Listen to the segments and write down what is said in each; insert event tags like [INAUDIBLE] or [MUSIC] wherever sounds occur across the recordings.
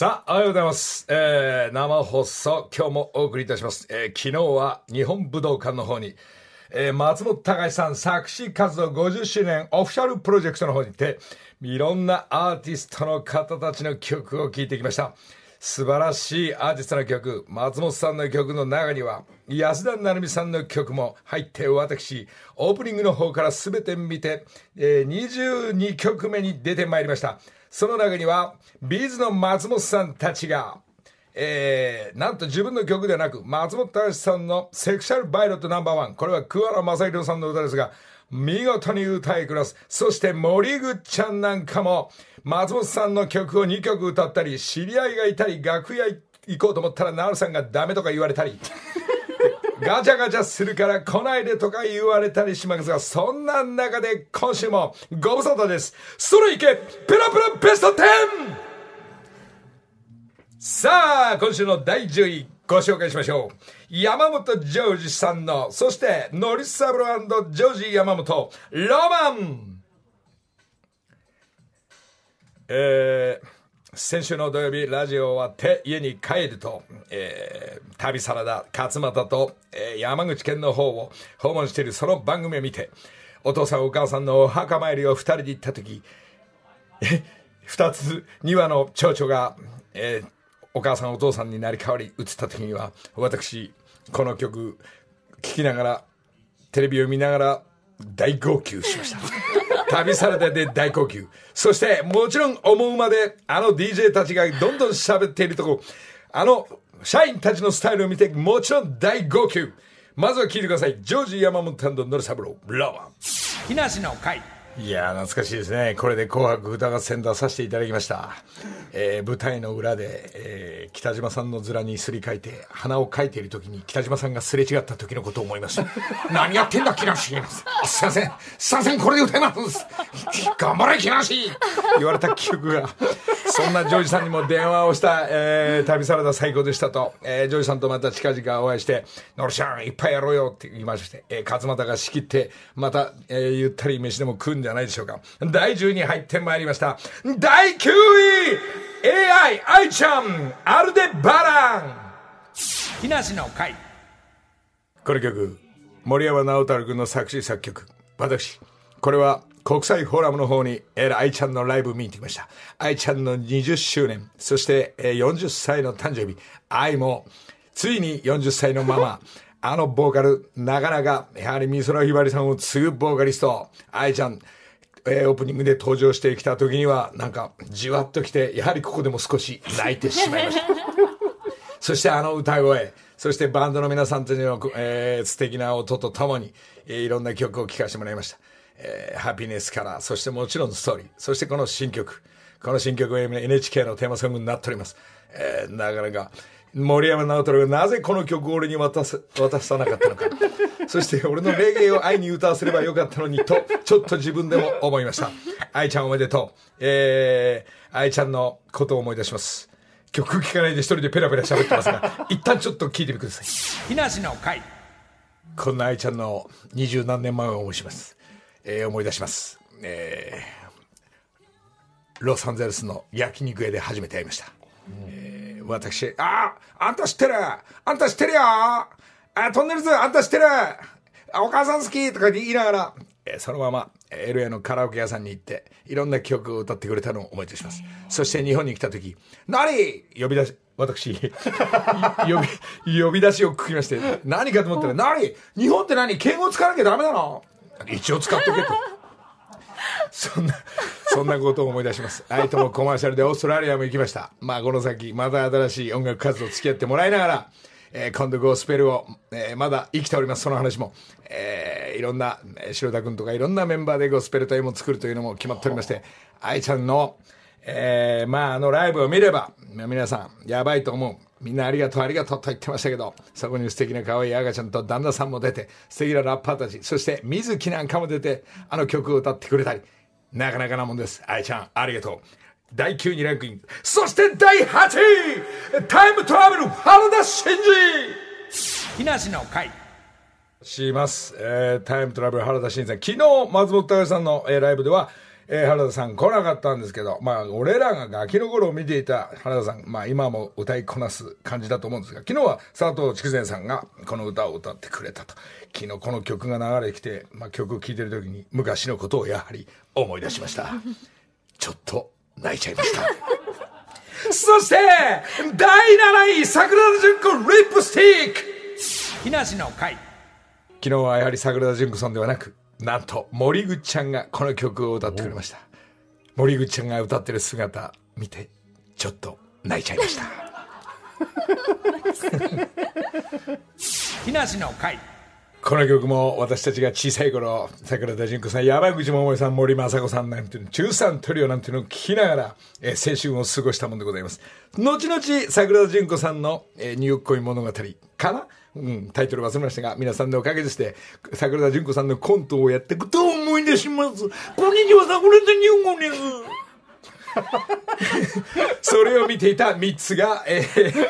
さあ、おはようございます。えー、生放送、今日もお送りいたします。えー、昨日は日本武道館の方に、えー、松本隆さん作詞活動50周年オフィシャルプロジェクトの方に行って、いろんなアーティストの方たちの曲を聴いてきました。素晴らしいアーティストの曲、松本さんの曲の中には、安田成美さんの曲も入って、私、オープニングの方から全て見て、えー、22曲目に出てまいりました。その中には、ビーズの松本さんたちが、えー、なんと自分の曲ではなく、松本隆さんのセクシャルバイロットナンバーワン。これは桑原正宏さんの歌ですが、見事に歌いこなす。そして森口ちゃんなんかも、松本さんの曲を2曲歌ったり、知り合いがいたり、楽屋行こうと思ったら、ナルさんがダメとか言われたり、ガチャガチャするから来ないでとか言われたりしますが、そんな中で今週もご無沙汰です。それいけペラペラベスト 10! さあ、今週の第10位ご紹介しましょう。山本ジョージさんの、そして、ノリサブロジョージ山本、ロマンえー、先週の土曜日、ラジオ終わって家に帰ると、えー、旅サラダ、勝俣と、えー、山口県の方を訪問しているその番組を見て、お父さんお母さんのお墓参りを二人で行った時、え、二つ、二羽の蝶々が、えー、お母さんお父さんになり変わり映った時には、私、この曲、聴きながら、テレビを見ながら、大号泣しました。旅サラダで大号泣。そして、もちろん思うまで、あの DJ たちがどんどん喋っているとこ、あの社員たちのスタイルを見て、もちろん大号泣。まずは聞いてください。ジョージ山本ノルサブロー、ラワン。木梨の会。いや懐かしいですね。これで紅白歌合戦出させていただきました。えー、舞台の裏で、えー、北島さんの面にすり替えて、鼻をかいている時に北島さんがすれ違った時のことを思いました。[LAUGHS] 何やってんだ、木梨あすいません。すいません、これで歌います。頑張れ、木梨 [LAUGHS] 言われた記憶が。そんなジョージさんにも電話をした、えー、旅サラダ最高でしたと、えー、ジョージさんとまた近々お会いして、ノルちゃん、いっぱいやろうよって言いまして、えー、勝俣が仕切って、また、えー、ゆったり飯でも食うんじゃないでしょうか。第10位に入ってまいりました。第9位 !AI、愛ちゃん、アルデバラン木梨の会。この曲、森山直太朗君の作詞作曲。私、これは国際フォーラムの方に、えー、愛ちゃんのライブ見に行ってきました。愛ちゃんの20周年、そして、えー、40歳の誕生日、愛も、ついに40歳のまま、あのボーカル、なかなか、やはり美空ひばりさんを継ぐボーカリスト、愛ちゃん、えー、オープニングで登場してきた時には、なんか、じわっときて、やはりここでも少し泣いてしまいました。[LAUGHS] そしてあの歌声、そしてバンドの皆さんたちの、えー、素敵な音とともに、えー、いろんな曲を聴かせてもらいました。えー、ハピネスから、そしてもちろんストーリー、そしてこの新曲。この新曲は NHK のテーマソングになっております。えー、なかなか、森山直太朗がなぜこの曲を俺に渡す渡さなかったのか。[LAUGHS] そして俺のレゲエを愛に歌わせればよかったのにと、ちょっと自分でも思いました。愛ちゃんおめでとう。えー、愛ちゃんのことを思い出します。曲聴かないで一人でペラペラ喋ってますが、[LAUGHS] 一旦ちょっと聞いてみてください。木梨の会。こんな愛ちゃんの二十何年前を思いします。えー、思い出します。えー、ロサンゼルスの焼肉屋で初めて会いました。えー、私、あああんた知ってる。あんた知ってるよ。あトンネルズあんた知ってる。お母さん好きとか言いながら、えー、そのまま LA のカラオケ屋さんに行って、いろんな曲を歌ってくれたのを思い出します。そして日本に来た時、何？呼び出し、私呼び、呼び出しを聞きまして、何かと思ったら、何？日本って何？敬語使わなきゃダメなの？一応使っとけと。そんな、そんなことを思い出します。はい、ともコマーシャルでオーストラリアも行きました。まあ、この先、また新しい音楽活動付き合ってもらいながら、えー、今度ゴスペルを、えー、まだ生きております、その話も。えー、いろんな、白田君とかいろんなメンバーでゴスペル隊も作るというのも決まっておりまして、愛ちゃんの、えー、まあ、あのライブを見れば、皆さん、やばいと思う。みんなありがとう、ありがとうと言ってましたけど、そこに素敵な可愛い赤ちゃんと旦那さんも出て、素敵なラッパーたち、そして水木なんかも出て、あの曲を歌ってくれたり、なかなかなもんです。愛ちゃん、ありがとう。第9位ランクイン。そして第8位タイムトラベル原田真二木梨の会。します。えー、タイムトラベル原田真二さん。昨日、松本隆さんの、えー、ライブでは、えー原田さん来なかったんですけど、まあ、俺らがガキの頃を見ていた原田さん、まあ、今も歌いこなす感じだと思うんですが、昨日は佐藤筑前さんがこの歌を歌ってくれたと。昨日この曲が流れてきて、まあ、曲を聴いてる時に昔のことをやはり思い出しました。ちょっと泣いちゃいました。[LAUGHS] そして、第7位、桜田淳子リップスティック木梨の会昨日はやはり桜田淳子さんではなくなんと森口ちゃんがこの曲を歌ってくれました。森口ちゃんが歌ってる姿見てちょっと泣いちゃいました。木梨の会。この曲も私たちが小さい頃桜田淳子さん山口百恵さん森昌子さんなんていうの13トリオなんていうのを聴きながら、えー青春を過ごしたもんでございます。後々桜田淳子さんの、えーニューヨーク恋物語かなうん、タイトル忘れましたが、皆さんのおかげでして、桜田淳子さんのコントをやっていくと思い出します。こんにちは、桜田淳子です。[LAUGHS] それを見ていた3つが、えー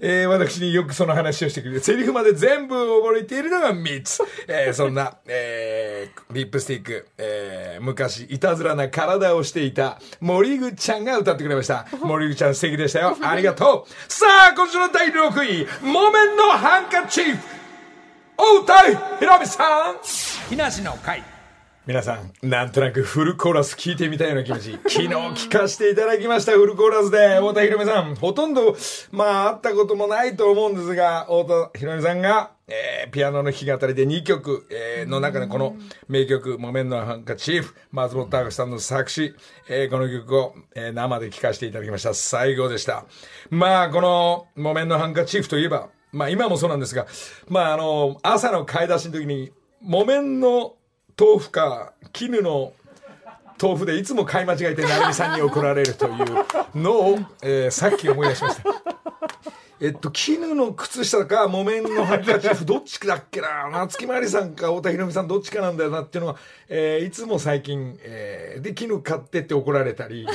えー私によくその話をしてくれる。セリフまで全部覚えているのが3つ。えーそんな、えーリップスティック、えー昔、いたずらな体をしていた森口ちゃんが歌ってくれました。森口ちゃん素敵でしたよ。ありがとう。さあ、今週の第6位、木綿のハンカチーフ。おうたいひろみさん木梨の会皆さん、なんとなくフルコーラス聞いてみたいような気持ち。昨日聞かせていただきました、フルコーラスで。太田博美さん。ほとんど、まあ、会ったこともないと思うんですが、太田博美さんが、えーピアノの弾き語りで2曲、えーの中でこの名曲、木綿のハンカチーフ、松本隆さんの作詞、えーこの曲を、えー生で聴かせていただきました。最高でした。まあ、この木綿のハンカチーフといえば、まあ今もそうなんですが、まああの、朝の買い出しの時に、木綿の豆腐か絹の豆腐でいつも買い間違えて成美さんに怒られるというのを、えーさっき思い出しました。えっと、絹の靴下か木綿のハンカチーフどっちだっけな夏木マリさんか太田博美さんどっちかなんだよなっていうのは、えーいつも最近、えーで絹買ってって怒られたり、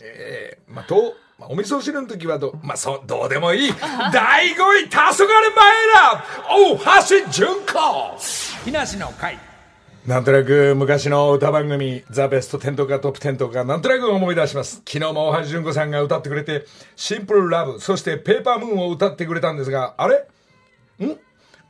えーまあ、と、まあ、お味噌汁の時はど、まあ、そう、どうでもいい。第5位、黄昏前ら大橋純子木梨の会なんとなく昔の歌番組、ザ・ベスト10とかトップ10とか、なんとなく思い出します。昨日も大橋純子さんが歌ってくれて、シンプルラブ、そしてペーパームーンを歌ってくれたんですが、あれ？ん？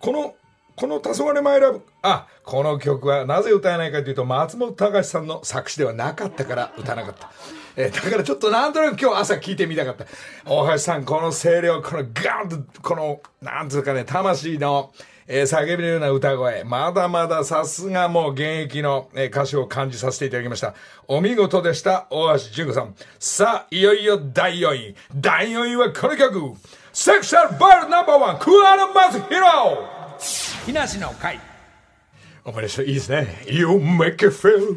この、この黄昏マイラブ、あ、この曲はなぜ歌えないかというと、松本隆さんの作詞ではなかったから歌わなかった。えだからちょっとなんとなく今日朝聞いてみたかった。大橋さん、この声量、このガーンと、この、なんつうかね、魂の、えー叫びのような歌声。まだまださすがもう現役の、えー歌手を感じさせていただきました。お見事でした、大橋純子さん。さあ、いよいよ第4位。第4位はこの曲。セクシャルバルナンバーワン、クアラマズヒロ木梨の会思い出した。いいですね。You make it feel.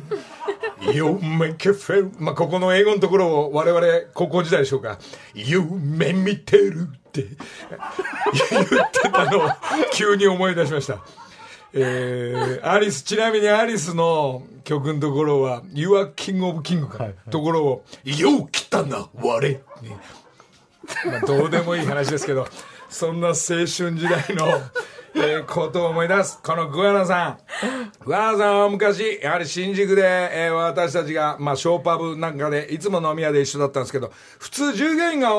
You make it feel. まあ、ここの英語のところを我々高校時代でしょうか。夢見てるって言ってたのを急に思い出しました。えー、アリス、ちなみにアリスの曲のところは、You are King of King か、ところを、よう来たな、我。ねまあ、どうでもいい話ですけど、そんな青春時代の、えーことを思い出す。このグアナさん。グアナさんは昔、やはり新宿で、えー私たちが、まあ、ショーパブなんかで、いつも飲み屋で一緒だったんですけど、普通従業員が、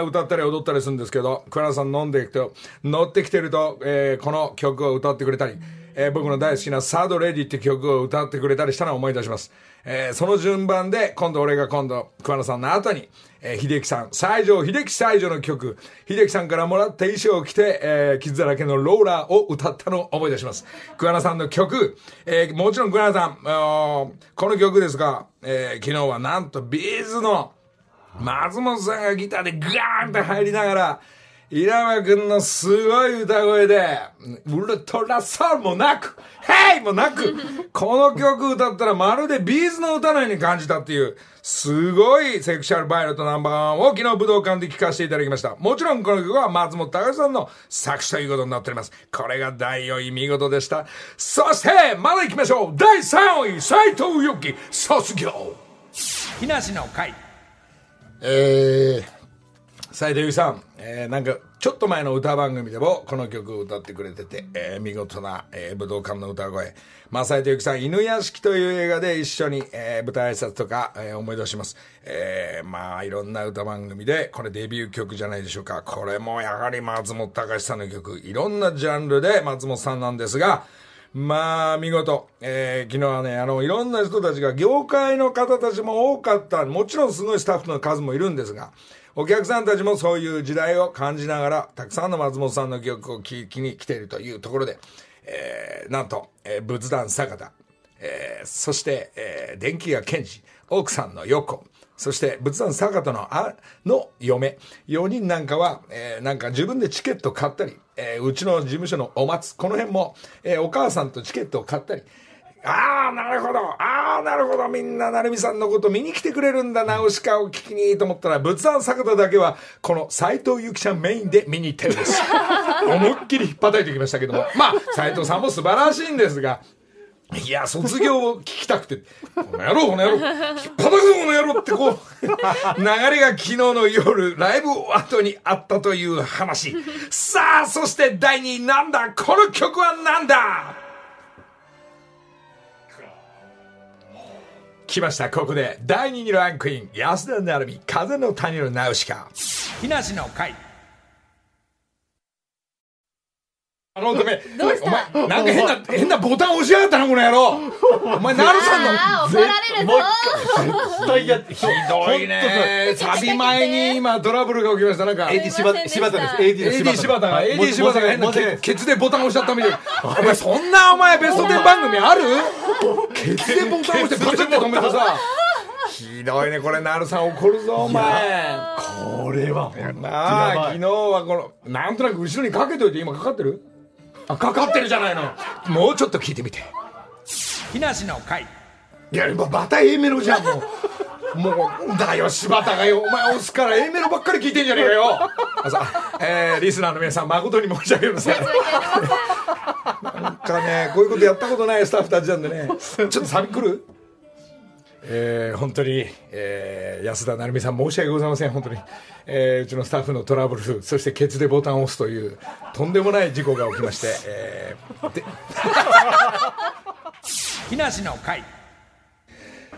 えー歌ったり踊ったりするんですけど、グアナさん飲んでいくと、乗ってきてると、えーこの曲を歌ってくれたり、えー僕の大好きなサードレディって曲を歌ってくれたりしたのを思い出します。えーその順番で、今度俺が今度、桑名さんの後に、えー秀樹さん、西条、秀樹西条の曲、秀樹さんからもらった衣装を着て、えー傷だらけのローラーを歌ったのを思い出します。桑名さんの曲、えーもちろん桑名さん、この曲ですが、えー昨日はなんとビーズの、松本さんがギターでガーンって入りながら、稲葉くんのすごい歌声で、ウルトラソウルもなく、ヘイもなく、この曲歌ったらまるで B'z の歌のように感じたっていう、すごいセクシャルバイオレットナンバーワンを昨日武道館で聴かせていただきました。もちろんこの曲は松本隆さんの作詞ということになっております。これが第4位見事でした。そして、まだ行きましょう第3位、斉藤由貴、卒業木梨の会えー、斉藤由貴さん、えー、なんかちょっと前の歌番組でもこの曲を歌ってくれてて、えー見事な、えー武道館の歌声。正井とゆきさん、犬屋敷という映画で一緒に、えー舞台挨拶とか、えー思い出します。えーまあ、いろんな歌番組で、これデビュー曲じゃないでしょうか。これもやはり松本隆さんの曲、いろんなジャンルで松本さんなんですが、まあ、見事。えー昨日はね、あの、いろんな人たちが、業界の方たちも多かった。もちろんすごいスタッフの数もいるんですが、お客さんたちもそういう時代を感じながら、たくさんの松本さんの曲を聴きに来ているというところで、えーなんと、えー仏壇坂田、えーそして、えー電気が賢治、奥さんの横、そして仏壇坂田のあの嫁、4人なんかは、えーなんか自分でチケット買ったり、えーうちの事務所のお松、この辺も、えーお母さんとチケットを買ったり、ああ、なるほど。ああ、なるほど。みんな、成美さんのこと見に来てくれるんだな、ウシカを聞きにと思ったら、仏壇坂田だけは、この斎藤由貴ちゃんメインで見に行ったようです。[LAUGHS] 思いっきり引っ叩いてきましたけども。まあ、斎藤さんも素晴らしいんですが、いや、卒業を聞きたくて、この野郎、この野郎、引っ叩くぞ、この野郎ってこう、流れが昨日の夜、ライブ後にあったという話。さあ、そして第2位なんだ？この曲はなんだ？来ました、ここで。第2位にランクイン、安田成美、風の谷のナウシカ。日梨の会あの、ごめん。どうした？お前、なんか変な、変なボタン押しやがったな、この野郎。お前、なるさんの。あー怒られるぞ絶対やってひひどいね。サビ前に今トラブルが起きました。なんか、AD 柴田です AD 柴田が、はい AD 柴田が変なケツでボタン押しちゃったみたいな。お前、そんなお前ベスト10番組ある？ケツでボタン押してパチッて止めてさ。ひどいね、これ、なるさん怒るぞ、お前。これはなあ、昨日はこの、なんとなく後ろにかけといて、今かかってる？あ、かかってるじゃないの。もうちょっと聞いてみて。木梨の会いや、今、バタ A メロじゃん、もう。[LAUGHS] もう、だよ、柴田がよ。お前押すから A メロばっかり聞いてんじゃねえかよ。あさ、えー、リスナーの皆さん、誠に申し訳ありません。なんかね、こういうことやったことないスタッフたちなんでね、ちょっとサビ来る？えー、本当に、えー、安田成美さん申し訳ございません、本当に。えー、うちのスタッフのトラブル、そしてケツでボタンを押すという、とんでもない事故が起きまして、えー、で、[LAUGHS] 木梨の会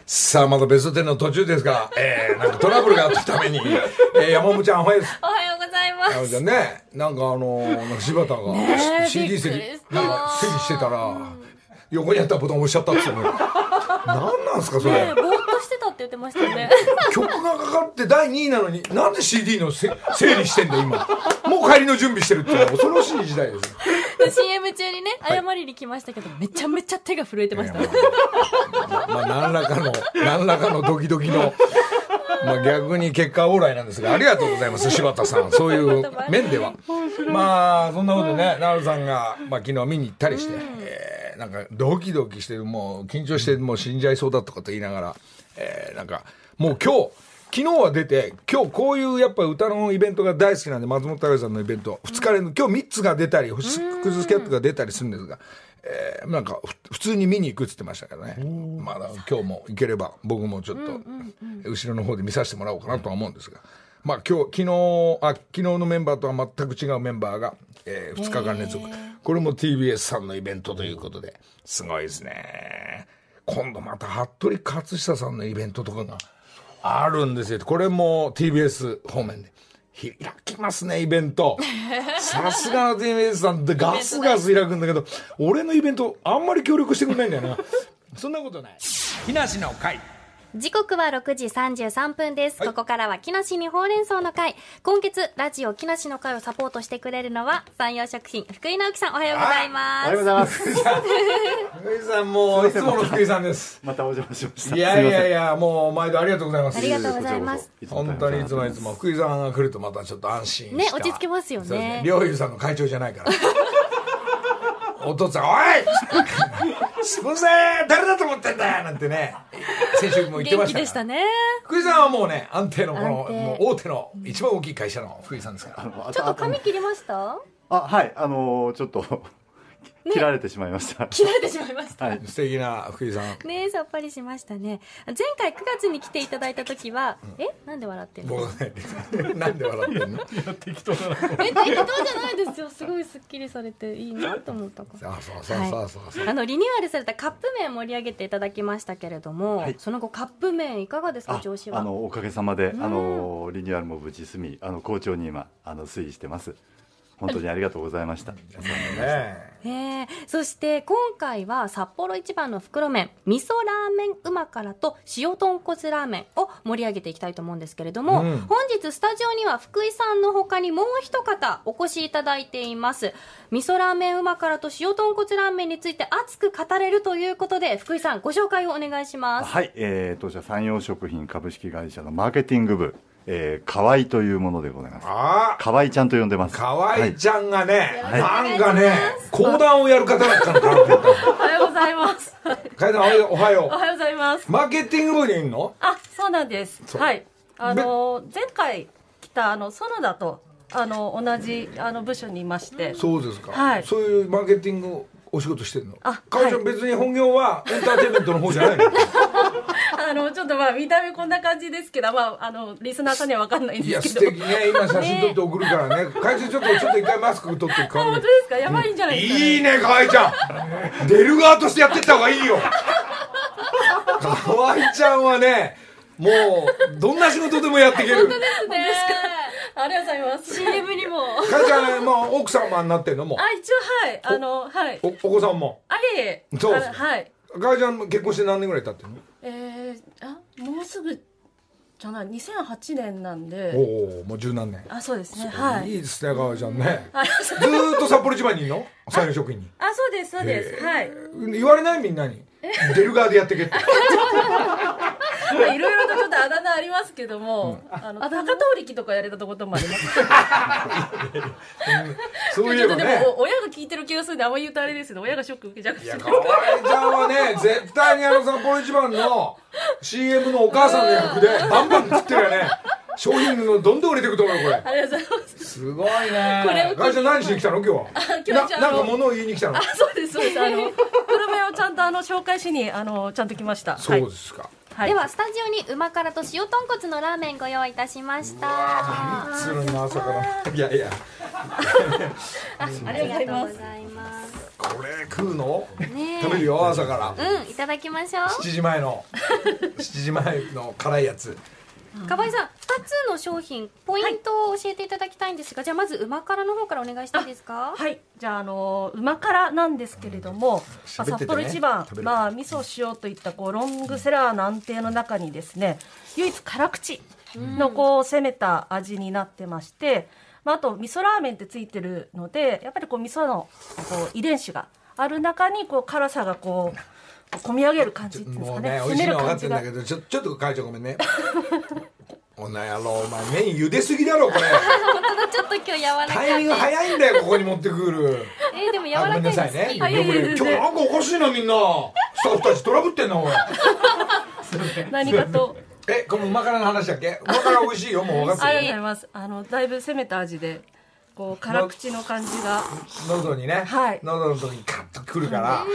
さあ、まだベスト10の途中ですが、えー、なんかトラブルがあったために、えー、山本ちゃん、おはようです。おはようございます山本ちゃんね、なんかあのー、なんか柴田が、ねえ CD びっく整理りし、たなんか整理してたら、横にあったボタン押しちゃったっつってね。なんなんすか、それ。ねぼーっとしてたって言ってましたよね [LAUGHS] 曲がかかって第2位なのに、なんで CD のせ整理してんだ、今。もう帰りの準備してるっていうのは恐ろしい時代です。[LAUGHS] CM 中にね謝りに来ましたけど、めちゃめちゃ手が震えてました、まあ、何らかの、何らかのドキドキの、まあ、逆に結果オーライなんですが、ありがとうございます、柴田さん。そういう面では。まあ、そんなことでね、ナルさんが、まあ、昨日見に行ったりして、えーなんか、ドキドキして、もう、緊張して、もう死んじゃいそうだとかと言いながら、えーなんか、もう今日、昨日は出て、今日こういうやっぱ歌のイベントが大好きなんで、松本隆さんのイベント、2日連続、今日3つが出たり、星屑スキャットが出たりするんですが、えーなんかふ普通に見に行くって言ってましたけどね。まだ今日も行ければ、僕もちょっと、後ろの方で見させてもらおうかなとは思うんですが。まあ今日、昨日、あ、昨日のメンバーとは全く違うメンバーが、え2日間連続。これも TBS さんのイベントということで、すごいですね。今度また服部勝久さんのイベントとかがあるんですよ。これも TBS 方面で。開きますね、イベント。さすがの TBS さんって [LAUGHS] ガスガス開くんだけど、俺のイベントあんまり協力してくれないんだよな。そんなことない。木梨の会時刻は6時33分です、はい。ここからは木梨にほうれん草の会。今月ラジオ木梨の会をサポートしてくれるのは山陽食品福井直樹さん。おはようございおます。はようございます。福井さんもう、いつもの福井さんです。またお邪魔しました。いやいやいや。や、もう毎度ありがとうございます。ありがとうございます。本当にいつもいつも福井さんが来るとまたちょっと安心した。ね落ち着けますよね。そうですね。さんの会長じゃないから。お父さん「おいすみません誰だと思ってんだよ」なんてね先週も言ってま元したから。気でしたね。福井さんはもうね安定のこのもう大手の一番大きい会社の福井さんですから。あちょっと髪切りました？あ、はい。あのーちょっと、切られてしまいました。切られてしまいました。はい。素敵な福井さんねえさっぱりしましたね。前回9月に来ていただいた時は、え？なんで笑ってんの？[LAUGHS] なんで笑ってんの？適当だな。え適当じゃないですよ。すごいスッキリされていいなと思ったから。あ [LAUGHS] そうそうそうそうそう、あのリニューアルされたカップ麺盛り上げていただきましたけれども、はいその後カップ麺いかがですか？あ調子はあのおかげさまで、んあのリニューアルも無事済み、あの好調に今あの推移してます。本当にありがとうございました。ね。ええそして今回は札幌一番の袋麺味噌ラーメンうま辛と塩豚骨ラーメンを盛り上げていきたいと思うんですけれども、うん。本日スタジオには福井さんの他にもう一方お越しいただいています。味噌ラーメンうま辛と塩豚骨ラーメンについて熱く語れるということで福井さんご紹介をお願いします。はい、えー、当社山陽食品株式会社のマーケティング部、えー、河合というものでございます。ああ河合ちゃんと呼んでます。河合ちゃんがね、はいなんかね講談をやる方だったのかなおはようございます。た河合さんおはようおはようございます。うマーケティング部にいんの？あ、そうなんです。はい。あの前回来たあの園田とあの同じあの部署にいまして、そうですか、はいそういうマーケティングお仕事してんの？あ河合ちゃんはい。別に本業はエンターテインメントの方じゃないの？[LAUGHS] あのちょっとまあ見た目こんな感じですけど、まああのリスナーさんにはわかんないんいやですけど。素敵。ね今写真撮って送るからね。会長ちょっとちょっと一回マスク取ってあ顔見本当ですか？やばいんじゃないですか、ね。いいね河合ちゃん出る側としてやってった方がいいよ。河合ちゃんはねもうどんな仕事でもやっていけるありがとうございます。CM にも。河合ちゃんもう奥様になってんの？もう。あ、一応はい。あのはい。おお子さんも？あいえいえ。そうはい。河合ちゃん結婚して何年ぐらい経ってんの？えー、あもうすぐじゃない。2008年なんで。おおもう十何年。あ、そうですね。はい。いいですね河合ちゃんね。あ、[LAUGHS] ずーっと札幌一番にいんの？採用職員に。あそうですそうです。はい。言われない？みんなに。[LAUGHS] 出る側でやってけって。ま [LAUGHS] あいろいろとちょっとあだ名ありますけども、あの高遠力とかやれたこともあります。[LAUGHS] そういちょっとでえばねもお親が聞いてる気がするんであんま言うとあれですけど親がショック受けちゃうかもしいやれない。河合ちゃんはね絶対にあの札幌一番の CM のお母さんの役でバンバン食ってるよね。商品のどんどん売れていくと思うよこれ。ありがとうございます。すごいね。これを聞いて河合ちゃん何しに来たの？今日は。今日ななんか物を言いに来たの？あそうですそうです。あのグルメをちゃんとあの紹介しにあのちゃんと来ました。そうですか、はい。ではスタジオにうま辛と塩豚骨のラーメンご用意いたしました。何するの朝からいやいや。ありがとうございます。これ食うの？ねえ。食べるよ朝から。うんいただきましょう。7時前の。[LAUGHS] 7時前の辛いやつかばいさん2つの商品ポイントを教えていただきたいんですが、じゃあまずうま辛の方からお願いしていいですか？はい、じゃあ、あのうま辛なんですけれども、まあ喋っててね札幌一番まあ、味噌塩といったこうロングセラーの安定の中にですね唯一辛口のこう攻めた味になってまして、まあ、あと味噌ラーメンってついてるのでやっぱりこう味噌のこう遺伝子がある中にこう辛さがこう込み上げる感じっていうんですかね攻めね美味しいの分かってんだけどちょちょっと会長ごめんねおな野郎お前麺茹ですぎだろこれ本当だちょっと今日柔らかいタイミング早いんだよここに持ってくるえーでも柔らかいの好き、なさいねいいえでね今日なんかおかしいなみんなスタッフたちトラブってんなおい何かとえこのうま辛の話だっけうま辛美味しいよもう分かってるありがとうございますあのだいぶ攻めた味でこう辛口の感じが。喉にね、はい。喉の時にカッとくるから、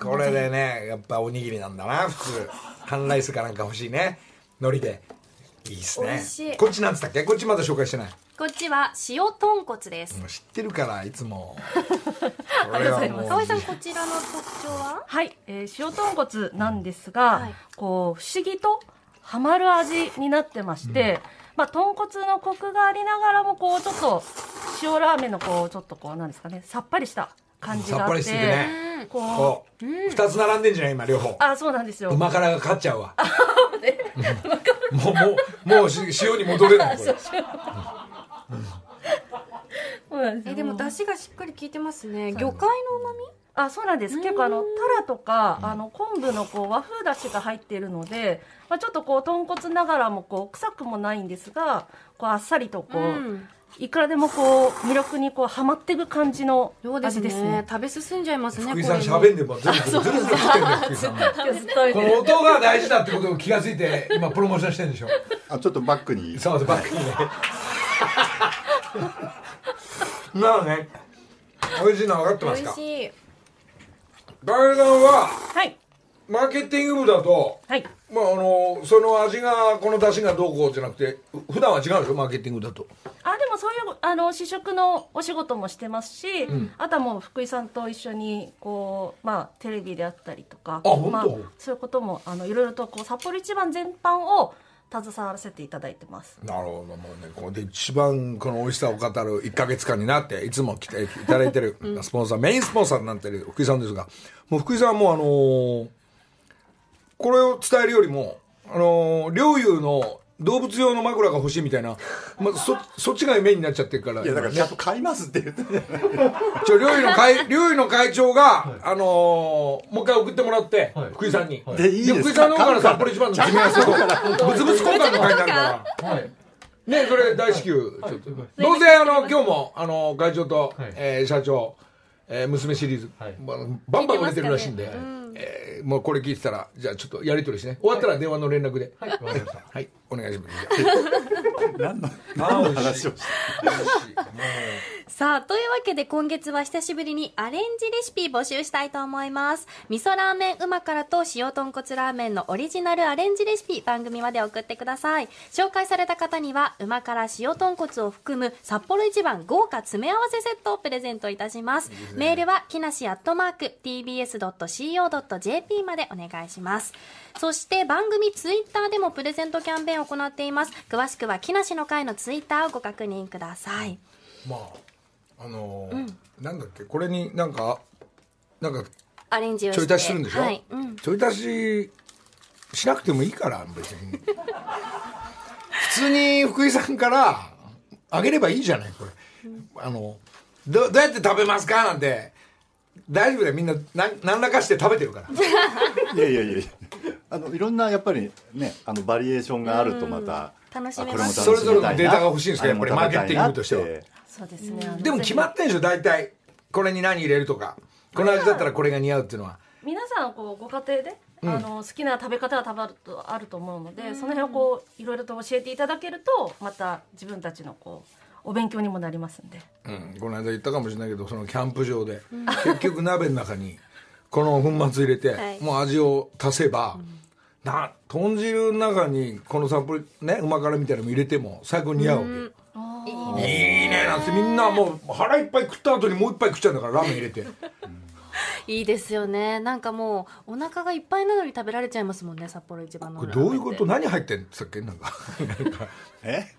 これでねやっぱおにぎりなんだな普通。半ライスかなんか欲しいね。海苔で。いいっすね。美味しい。こっちなんつったっけ？こっちまだ紹介してない。こっちは塩豚骨です。知ってるからいつも。[LAUGHS] これはもう。かわいさんこちらの特徴は？はい、えー塩豚骨なんですが、はい。こう不思議とハマる味になってまして、まあ豚骨のコクがありながらもこうちょっと塩ラーメンのこうちょっとこうなんですかねさっぱりした感じがあってさっぱりしててね。こうこう二つ並んでんじゃない今両方。あそうなんですよ。うま辛が勝っちゃうわ。[LAUGHS] うん。もうもうもうし塩に戻れないこれ。[LAUGHS] そう。なんですよ。えでも出汁がしっかり効いてますね。魚介の旨味？あそうなんです。結構あのタラとか、あの昆布のこう和風だしが入っているので、まあ、ちょっとこう豚骨ながらもこう臭くもないんですがこうあっさりとこう、うんいくらでもこう魅力にこうはまっていく感じのそうですね。味ですね。食べ進んじゃいますね福井さんこれも。喋んでも全部ずるずる食ってんこての音が大事だってことを気がついて今プロモーションしてるんでしょ。あちょっとバックに。そうそうバックにね。なのね。美味しいのは分かってますか？美味しい。ははいマーケティング部だとはい。まああのその味がこの出汁がどうこうじゃなくて普段は違うでしょ？マーケティングだと。あでもそういうあの試食のお仕事もしてますし、あとはもう福井さんと一緒にこう、まあ、テレビであったりとかまあ、そういうこともあのいろいろとこう札幌一番全般を携わらせていただいてます。なるほど。もうねこれで一番この美味しさを語る1か月間になっていつも来ていただいてるスポンサー、メインスポンサーになってる福井さんですがもう福井さんはもうあのーこれを伝えるよりもあのー陵侑の動物用の枕が欲しいみたいな、まあ、そそっちがメインになっちゃってるから。いやだからちゃんと買いますって言ってね。ちょ、陵侑の会、[LAUGHS] 陵侑の会長が、あのーもう一回送ってもらって、福井さんに。でいいです。か福井さんの方から札幌一番の組み合わせと、[LAUGHS] ブツブツ交換の会になるから。はい。ね、それ大至急、ちょっと。どうせ、あの、今日も、あの、会長と、はい。えー社長、えー娘シリーズ、はい。まあバンバン売れてるらしいんで、えーもうこれ聞いてたら、じゃあちょっとやり取りしてね。終わったら電話の連絡で。はい。わかりました。はい、お願いします。何のあ何の話をして [LAUGHS] さあ、というわけで今月は久しぶりにアレンジレシピ募集したいと思います。味噌ラーメンうまからと塩豚骨ラーメンのオリジナルアレンジレシピ番組まで送ってください。紹介された方には、うまから塩豚骨を含む札幌一番豪華詰め合わせセットをプレゼントいたします。メールは、きなしアットマーク tbs.co.jp までお願いします。そして番組ツイッターでもプレゼントキャンペーンを行っています。詳しくは、きなしの会のツイッターをご確認ください。まああのーなんだっけ？これになんかなんかアレンジをちょい足しするんでしょ、はい、うん、ちょい足ししなくてもいいから別に。[LAUGHS] 普通に福井さんからあげればいいじゃないこれ、あのどどうやって食べますか？なんて。大丈夫だよ。みんな何何らかして食べてるから。[LAUGHS] いやいやいやいや。あのいろんなやっぱりねあのバリエーションがあるとまた楽しめあこれもます楽しみたいな。それぞれのデータが欲しいんですかあれもやっぱりマーケティングとしてはそうですね、でも決まってんでしょ大体。これに何入れるとか。この味だったらこれが似合うっていうのは。皆さんこうご家庭で、あの好きな食べ方が多分あるとあると思うので、その辺をこういろいろと教えていただけるとまた自分たちのこうお勉強にもなりますんで。うん、この間言ったかもしれないけどそのキャンプ場で、結局鍋の中にこの粉末入れて、はい。もう味を足せば、な豚汁の中にこの札幌ねうま辛みたいなのも入れても最高に似合うわけ、いいね。なんてみんなもう腹いっぱい食った後にもう一杯食っちゃうんだからラーメン入れて。[LAUGHS] いいですよね。なんかもうお腹がいっぱいなのに食べられちゃいますもんね札幌一番のこれどういうこと？何入ってんさっけ？なんか。[LAUGHS] え？え？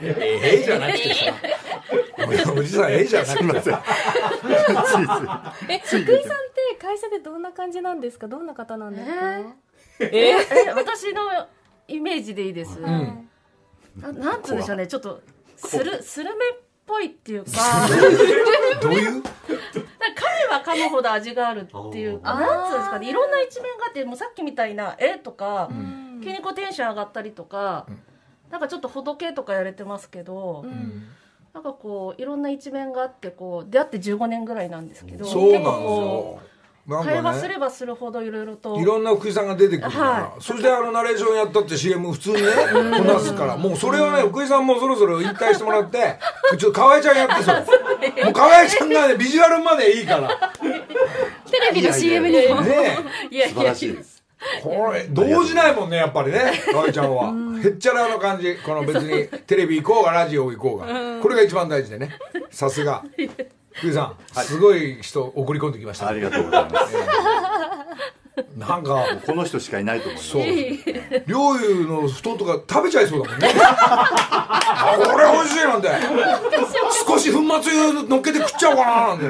え？じゃなくてさ。おおじさんえ？えじゃなくてさえ福井さんって会社でどんな感じなんですか？どんな方なんですか、え？私のイメージでいいです、ななんつうんでしょうね。ちょっとスルスルメっぽいっていうか。どういう？噛めば噛むほど味があるっていうか。なんつうんですかね。いろんな一面があってもうさっきみたいな「え？とか、急にこうテンション上がったりとか、なんかちょっとほどけとかやれてますけど、なんかこういろんな一面があってこう出会って15年ぐらいなんですけどそうなんです結構こようなん会話すればするほどいろいろと。いろんな福井さんが出てくるから、はい。そしてあのナレーションやったって CM 普通にねこなすから。もうそれはね福井さんもそろそろ引退してもらってちょっと河合ちゃんやってそれもう河合ちゃんがねビジュアルまでいいから。テレビの CM にも。ねいやいや。素晴らしいです。これ動じないもんねやっぱりね河合ちゃんは。へっちゃらの感じ。この別にテレビ行こうがラジオ行こうが。これが一番大事でね。さすが福井さんすごい人送り込んできましたありがとうございます。なんかこの人しかいないと思います。そう陵侑の布団とか食べちゃいそうだもんね。あこれ美味しいなんて。少し粉末乗っけて食っちゃおうかななんて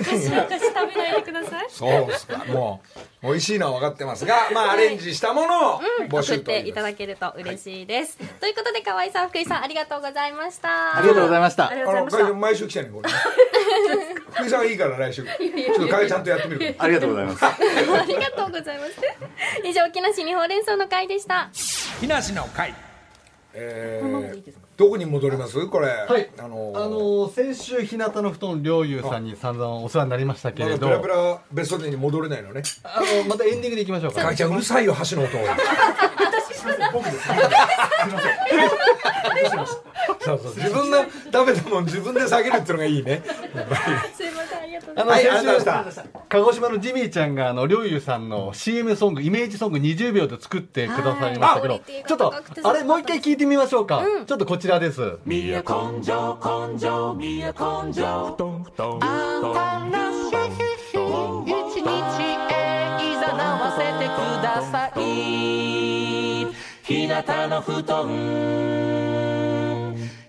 昔食べないでください。そうですか。もう美味しいのは分かってますがまあアレンジしたものを募送集とっていただけると嬉しいです、ということで河合さん福井さんありがとうございました。ありがとうございました。あの毎週来てねこれね。[LAUGHS] 福井さんはいいから来週。[LAUGHS] ちょっと会ちゃんとやってみるありがとうございます。[LAUGHS] ありがとうございます。以上木梨にほうれん草の会でした。木梨の会。えーどこに戻ります？これ。はい。あのあの先週日向の布団陵侑さんに散々お世話になりましたけれど。まだペラペラベストデーに戻れないのね。あのまたエンディングでいきましょうか。かいちゃんうるさいよ箸の音僕です。そうそう自分の食べたもん。自分で下げるっていうのがいいねす。いませんありがとうございあの、先ありがとうございま週、鹿児島のジミーちゃんが、あの、りょうゆうさんの CM ソング、イメージソング20秒で作ってくださいましたけど、ちょっと、あれ、もう一回聞いてみましょうか。ちょっとこちらです。一日日向の布団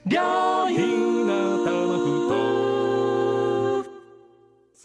両日向の布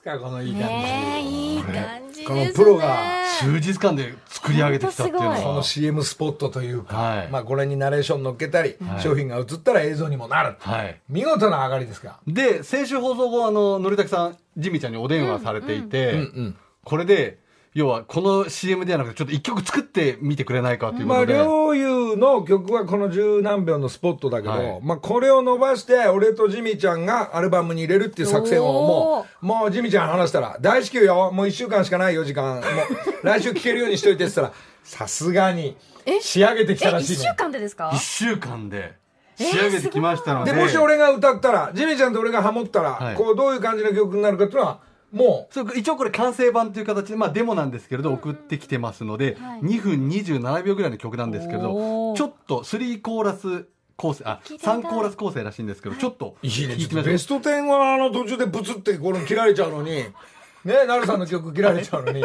団このいい感じ、ねえいい感じですねこのプロが数日間で作り上げてきたっていうのほんとすこのは。CM スポットというか、はい。まあこれにナレーション乗っけたり、はい商品が映ったら映像にもなる、はい。見事な上がりですか？で、先週放送後、あの、のりたけさん、ジミーちゃんにお電話されていて、うんうん。これで、要は、この CM ではなくて、ちょっと一曲作ってみてくれないかというこまあ、とで。両優の曲はこの十何秒のスポットだけど、はいまあ、これを伸ばして、俺とジミーちゃんがアルバムに入れるっていう作戦をもう、もうジミーちゃん話したら、大至急よ、もう一週間しかないよ、時間。もう、[LAUGHS] 来週聴けるようにしといてって言ったら、さすがに、仕上げてきたらしいね。間でですか？一週間で仕上げてきましたので。で、もし俺が歌ったら、ジミーちゃんと俺がハモったら、はいこう、どういう感じの曲になるかっていうのは、もそう一応これ完成版という形で、まあデモなんですけれど、送ってきてますので、2分27秒ぐらいの曲なんですけれど、ちょっと3コーラス構成、あ、聞いてみたい。3コーラス構成らしいんですけど、ちょっとう、い。いね、ベスト10はあの途中でブツってこれ切られちゃうのに、[LAUGHS] ね、なるさんの曲切られちゃうのに、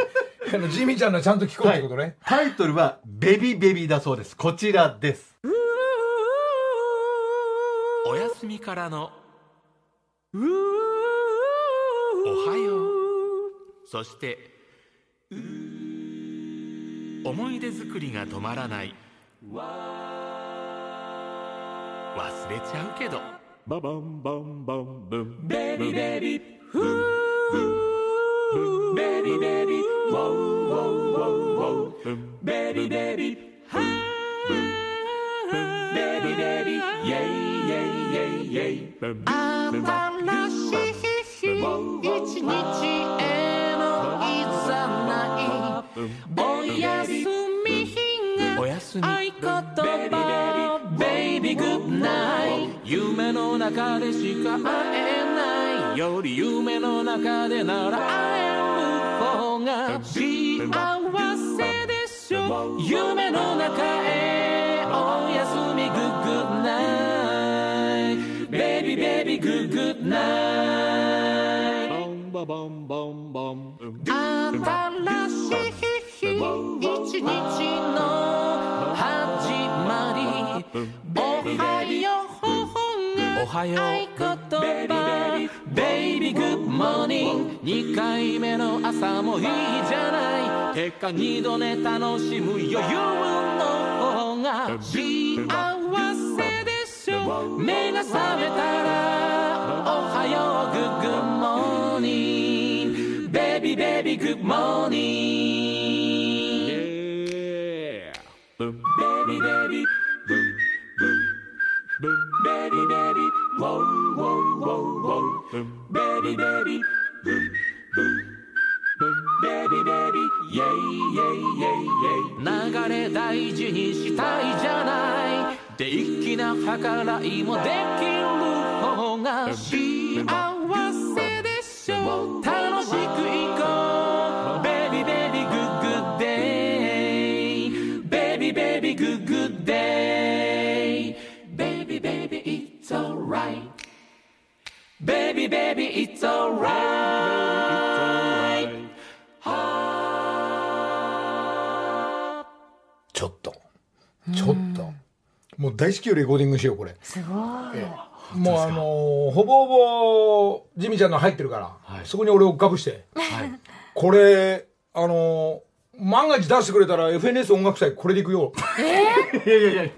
あのジミーちゃんのはちゃんと聴こうってことね。タイトルは、ベビベビだそうです。こちらです。お休みからのおはよう。そして思い出作りが止まらない。忘れちゃうけど。ババンバンバンブンベビベビフーベビベビウォウウォウウォウウォウベビベビハーベビベビイェイイェイイェイイェイ新しい一日へのいざない。おやすみ日が合言葉。ベイビーグッナイ夢の中でしか会えない。より夢の中でなら会える方が幸せでしょ。夢の中へババンバンバン。新しい日一日の始まりおはようおはよう合言葉ベイビーグッモーニング。2回目の朝もいいじゃないてか二度寝楽しむ余裕の方が幸せでしょ目が覚めたらおはようグッビーベビーグッモーニング Boom, baby, baby, boom, boom, boom, baby, baby, whoa, whoa, whoa, whoa, boom, baby, baby, boom, boom, Baby, baby, yay, yay, yay, yay. 流れ大事にしたいじゃない。で、粋な計らいもできる方が幸せでしょう。Alright. Baby, baby, it's alright. ちょっと。ちょっと。もう大至急レコーディングしよう、これ。すごいもうあのーほぼほぼ、ジミちゃんの入ってるから、はいそこに俺をかぶして、はい。これ、あのー万が一出してくれたら FNS 音楽祭これでいくよ。[LAUGHS] いやいやいや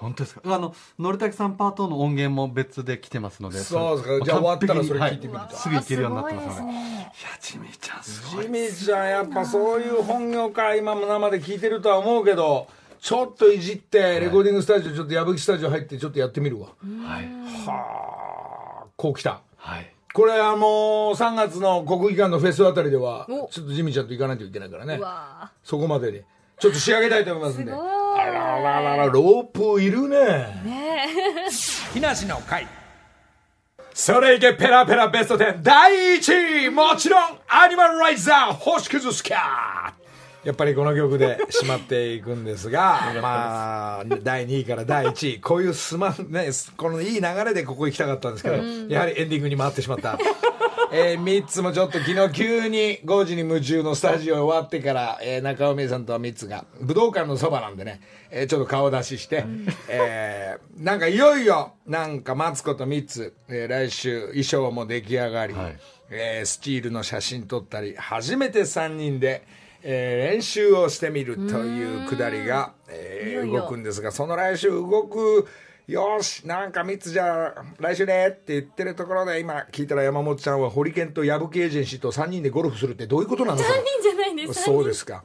本当ですか？あの、のりたけさんパートの音源も別で来てますので。そうですかじゃあ終わったらそれ聞いてみるとはすぐいけるようになってますので。いですねいや、ジミーちゃんすごい。ジミちゃんやっぱそういう本業から今も生で聞いてるとは思うけど、ちょっといじって、レコーディングスタジオ、ちょっと矢吹スタジオ入ってちょっとやってみるわ。はい。はあ、こう来た。はい。これあのー、3月の国技館のフェスあたりではお、ちょっとジミちゃんと行かないといけないからねう。わそこまでで。ちょっと仕上げたいと思いますんで。すごいららららロープいるね。[LAUGHS] 木梨の会。それいけペラペラベスト10第1位もちろんアニマルライザー星屑スキャーやっぱりこの曲でしまっていくんですが [LAUGHS] まあ第2位から第1位。こういうすまんねこのいい流れでここ行きたかったんですけど、やはりエンディングに回ってしまったえー、3つもちょっと昨日急に5時に夢中のスタジオ終わってから、えー中尾美恵さんと3つが武道館のそばなんでね、えーちょっと顔出しして、えーなんかいよいよなんかマツコと3つ、えー来週衣装も出来上がり、はい。えースチールの写真撮ったり初めて3人で、えー練習をしてみるというくだりが、えー動くんですがその来週動くよしなんか3つじゃあ来週ねって言ってるところで今聞いたら山本ちゃんはホリケンと矢吹エージェンシーと3人でゴルフするってどういうことなの？それ3人じゃないです。そうですか。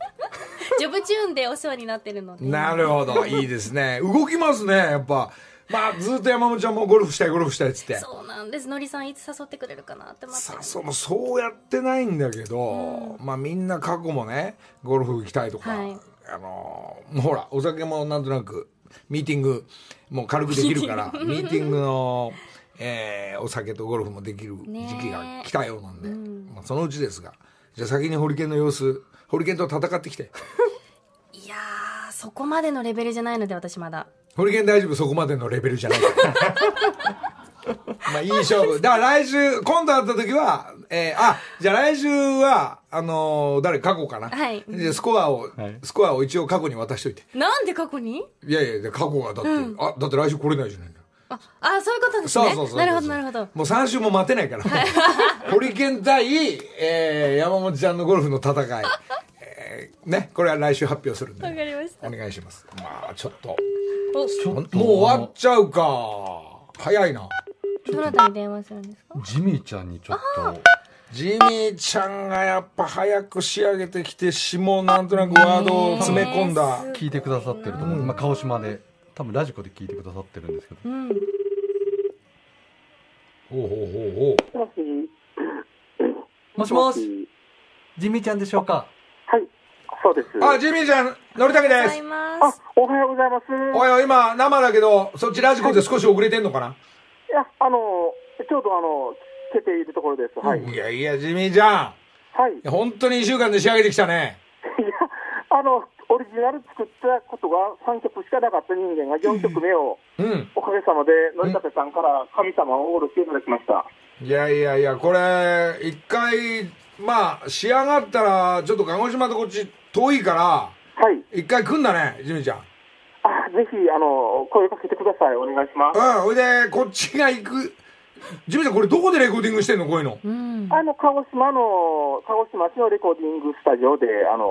ジョブチューンでお世話になってるので。なるほど。いいですね。動きますねやっぱ。まあずっと山本ちゃんもゴルフしたいゴルフしたいっつって。そうなんです。のりさんいつ誘ってくれるかなって待って。さそのそうやってないんだけど、まあみんな過去もねゴルフ行きたいとか、はい。あのもうほらお酒もなんとなくミーティングもう軽くできるからミーティングの、えーお酒とゴルフもできるね時期が来たようなんで、まあ、そのうちですがじゃあ先にホリケンの様子ホリケンと戦ってきて。[LAUGHS] いやーそこまでのレベルじゃないので私まだ。ホリケン大丈夫そこまでのレベルじゃない [LAUGHS] [LAUGHS] まあいい勝負。だから来週今度会った時はえーあじゃあ来週はあのー誰過去かな？はい。でスコアを、はい。スコアを一応過去に渡しといて。なんで過去に？いやいや過去がだって、あだって来週来れないじゃないの。ああそういうことですね。そうそうそうそうなるほどなるほど。もう3週も待てないから。[LAUGHS] ホリケン対、えー山本ちゃんのゴルフの戦い、えーねこれは来週発表するんでわかりました。お願いします。まあちょっと。お。もう終わっちゃうか。早いなどなたに電話するんですか？ジミーちゃんにちょっと。ジミーちゃんがやっぱ早く仕上げてきて詩もなんとなくワードを詰め込んだ。聞いてくださってると思う、まあ、鹿児島で多分ラジコで聞いてくださってるんですけど。うん。ほうほうほうほうもし。もしもし。ジミーちゃんでしょうか？はい、そうです。あジミーちゃんのりたけです。おはようございます。おいおい今生だけどそっちラジコで少し遅れてんのかな、いや、あの、ちょうどあの、つけているところです。はい。いやいやジミーちゃんはい。本当に1週間で仕上げてきたね [LAUGHS] や、あの、オリジナル作ったことが3曲しかなかった人間が4曲目を、うんおかげさまで、のりたけさんから神様をおろしていただきました。いやいやいやこれ一回まあ仕上がったらちょっと鹿児島とこっち遠いからはい。一回来んだねジミーちゃんあ、ぜひ、あの、声かけてください。お願いします。うんほいでこっちが行く。ジミーちゃんこれどこでレコーディングしてんの？こういうの。うん。あの、鹿児島の、鹿児島市のレコーディングスタジオで、あの、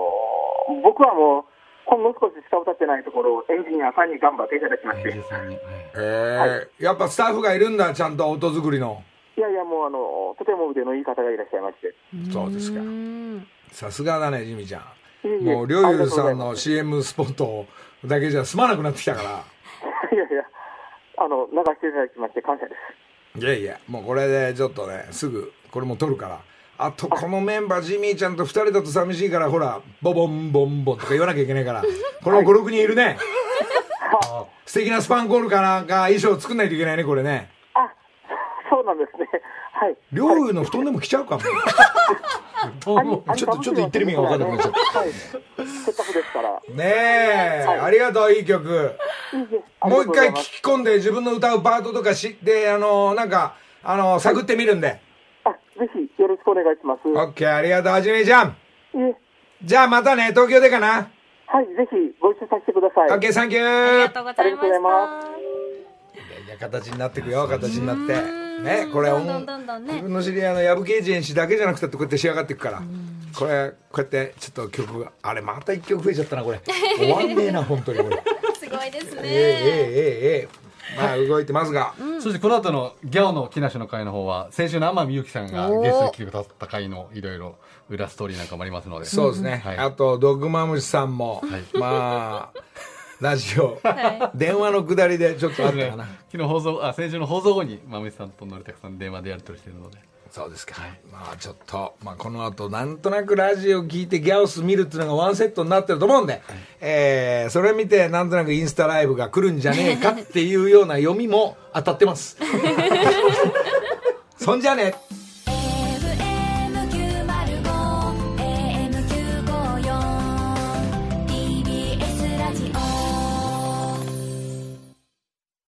僕はもう、ほんの少ししか歌ってないところをエンジニアさんに頑張っていただきまして。13人、はい。へえやっぱスタッフがいるんだちゃんと音作りの。いやいや、もうあの、とても腕のいい方がいらっしゃいまして。そうですか。うん。さすがだねジミーちゃん。もうりょうゆうさんの CM スポットだけじゃ済まなくなってきたから。いやいや、あの、流していただきまして感謝です。いやいやもうこれでちょっとねすぐこれも撮るから。あとこのメンバージミーちゃんと2人だと寂しいからほらボボンボンボンとか言わなきゃいけないから。この56人いるね。素敵なスパンコールかなんか衣装作んないといけないねこれね。あ、そうなんですね。はい。りょうゆうの布団でも着ちゃうかも。[LAUGHS] ちょっとちょっと言ってる意味が分かんなくなっちゃった。はい。せっかくですから。ねえ。ありがとういい曲。もう一回聞がとございます。き込んで自分の歌うパートとかしであのなんかあの探ってみるんで。あ、ぜひよろしくお願いします。オッケーありがとうはじめちゃん。いえ、じゃあまたね東京でかな。はい、ぜひご一緒させてください。オッケーサンキュありーがとうございまありがとうございましたいや形になっていくよ形になって。ねこれ、自分の知り合いの藪刑事演ジだけじゃなくてこうやって仕上がっていくから。これこうやってちょっと曲があれまた1曲増えちゃったなこれ。終わんねえな本当にこれ。[LAUGHS] すごいですね。ええええええ。まあ動いてますが、うん、そしてこの後のギャオの木梨の会の方は先週の天海祐希さんがゲストに来てくださった回のいろいろ裏ストーリーなんかもありますので。そうですね、はい、あとドッグマムシさんも、まあラジオ、は電話のくだりでちょっとあったかな。昨日放送あ先週の放送後にまむしさんとのりたくさん電話でやり取りしてるので。そうですか、まあちょっと、まあ、この後なんとなくラジオ聞いてギャオス見るっていうのがワンセットになってると思うんで、えーそれ見てなんとなくインスタライブが来るんじゃねえかっていうような読みも当たってます。[LAUGHS] [LAUGHS] そんじゃね